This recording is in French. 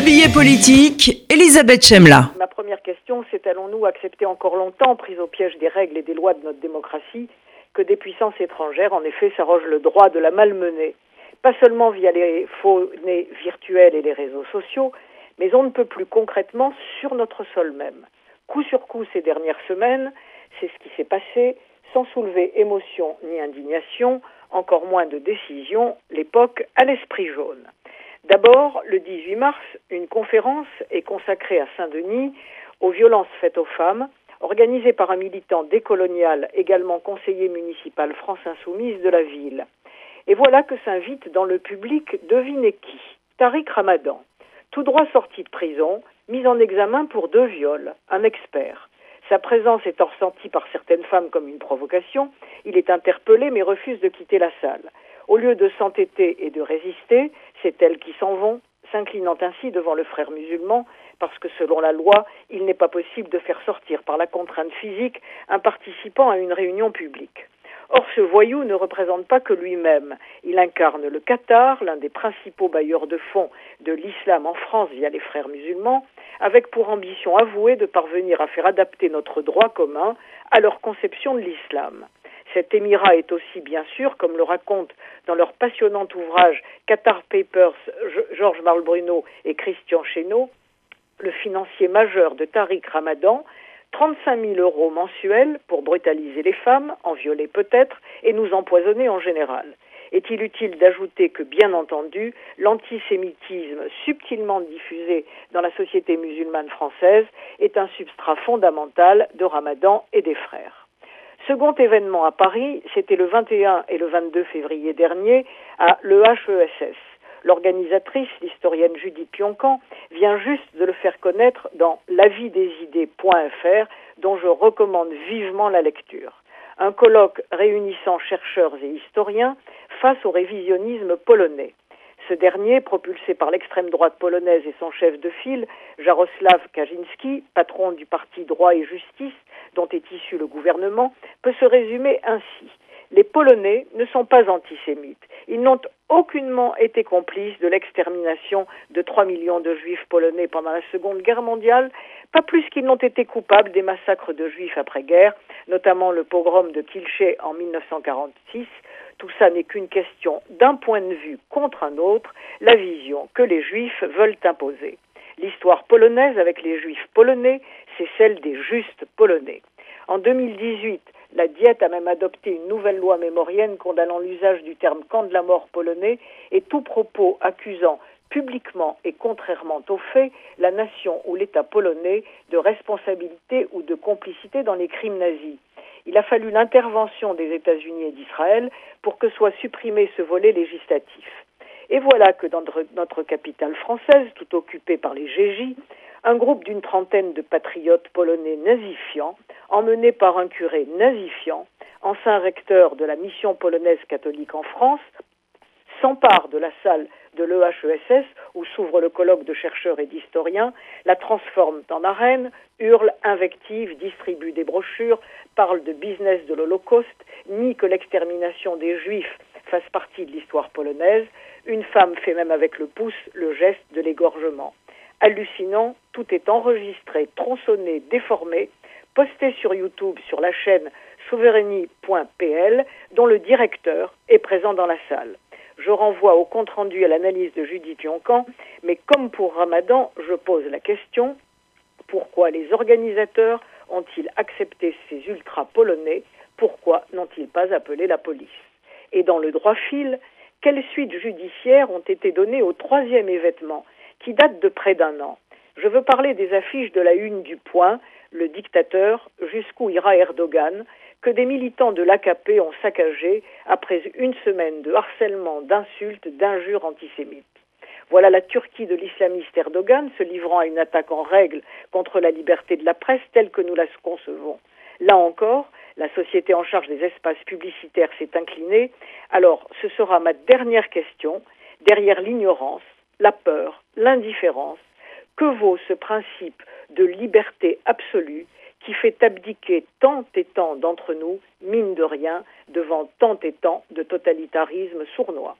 Le billet politique, Elisabeth Chemla. Ma première question, c'est allons-nous accepter encore longtemps, pris au piège des règles et des lois de notre démocratie, que des puissances étrangères, en effet, s'arrogent le droit de la malmener? Pas seulement via les faux nez virtuels et les réseaux sociaux, mais on ne peut plus concrètement sur notre sol même. Coup sur coup ces dernières semaines, c'est ce qui s'est passé, sans soulever émotion ni indignation, encore moins de décision, l'époque à l'esprit jaune. D'abord, le 18 mars, une conférence est consacrée à Saint-Denis aux violences faites aux femmes, organisée par un militant décolonial, également conseiller municipal France Insoumise de la ville. Et voilà que s'invite dans le public, devinez qui Tariq Ramadan, tout droit sorti de prison, mis en examen pour deux viols, un expert. Sa présence est ressentie par certaines femmes comme une provocation. Il est interpellé mais refuse de quitter la salle. Au lieu de s'entêter et de résister, c'est elles qui s'en vont, s'inclinant ainsi devant le frère musulman, parce que selon la loi, il n'est pas possible de faire sortir par la contrainte physique un participant à une réunion publique. Or, ce voyou ne représente pas que lui-même. Il incarne le Qatar, l'un des principaux bailleurs de fonds de l'islam en France via les frères musulmans, avec pour ambition avouée de parvenir à faire adapter notre droit commun à leur conception de l'islam. Cet émirat est aussi, bien sûr, comme le racontent dans leur passionnant ouvrage Qatar Papers Georges Marlbruno et Christian Chesneau, le financier majeur de Tariq Ramadan, 35 000 euros mensuels pour brutaliser les femmes, en violer peut-être, et nous empoisonner en général. Est-il utile d'ajouter que, bien entendu, l'antisémitisme subtilement diffusé dans la société musulmane française est un substrat fondamental de Ramadan et des frères? Second événement à Paris, c'était le 21 et le 22 février dernier à l'EHESS. L'organisatrice, l'historienne Judith Pioncan, vient juste de le faire connaître dans lavidésidées.fr, dont je recommande vivement la lecture. Un colloque réunissant chercheurs et historiens face au révisionnisme polonais. Ce dernier, propulsé par l'extrême droite polonaise et son chef de file, Jaroslav Kaczynski, patron du parti Droit et Justice, dont est issu le gouvernement, peut se résumer ainsi. Les Polonais ne sont pas antisémites. Ils n'ont aucunement été complices de l'extermination de 3 millions de juifs polonais pendant la Seconde Guerre mondiale, pas plus qu'ils n'ont été coupables des massacres de juifs après-guerre, notamment le pogrom de Kilché en 1946. Tout ça n'est qu'une question d'un point de vue contre un autre, la vision que les juifs veulent imposer. L'histoire polonaise avec les juifs polonais, c'est celle des justes polonais. En 2018, la Diète a même adopté une nouvelle loi mémorienne condamnant l'usage du terme camp de la mort polonais et tout propos accusant publiquement et contrairement aux faits la nation ou l'État polonais de responsabilité ou de complicité dans les crimes nazis. Il a fallu l'intervention des États-Unis et d'Israël pour que soit supprimé ce volet législatif. Et voilà que dans notre capitale française, tout occupée par les GJ, un groupe d'une trentaine de patriotes polonais nazifiants, emmenés par un curé nazifiant, ancien recteur de la mission polonaise catholique en France, s'empare de la salle de l'EHESS où s'ouvre le colloque de chercheurs et d'historiens, la transforme en arène, hurle, invective, distribue des brochures, parle de business de l'Holocauste, nie que l'extermination des Juifs fasse partie de l'histoire polonaise. Une femme fait même avec le pouce le geste de l'égorgement hallucinant, tout est enregistré, tronçonné, déformé, posté sur YouTube sur la chaîne souveraini.pl dont le directeur est présent dans la salle. Je renvoie au compte-rendu à l'analyse de Judith Yoncan, mais comme pour Ramadan, je pose la question pourquoi les organisateurs ont-ils accepté ces ultra-polonais? Pourquoi n'ont-ils pas appelé la police? Et dans le droit fil, quelles suites judiciaires ont été données au troisième événement? Qui date de près d'un an. Je veux parler des affiches de la une du Point, le dictateur, jusqu'où ira Erdogan, que des militants de l'AKP ont saccagé après une semaine de harcèlement, d'insultes, d'injures antisémites. Voilà la Turquie de l'islamiste Erdogan se livrant à une attaque en règle contre la liberté de la presse telle que nous la concevons. Là encore, la société en charge des espaces publicitaires s'est inclinée. Alors, ce sera ma dernière question. Derrière l'ignorance, la peur, l'indifférence, que vaut ce principe de liberté absolue qui fait abdiquer tant et tant d'entre nous, mine de rien, devant tant et tant de totalitarisme sournois?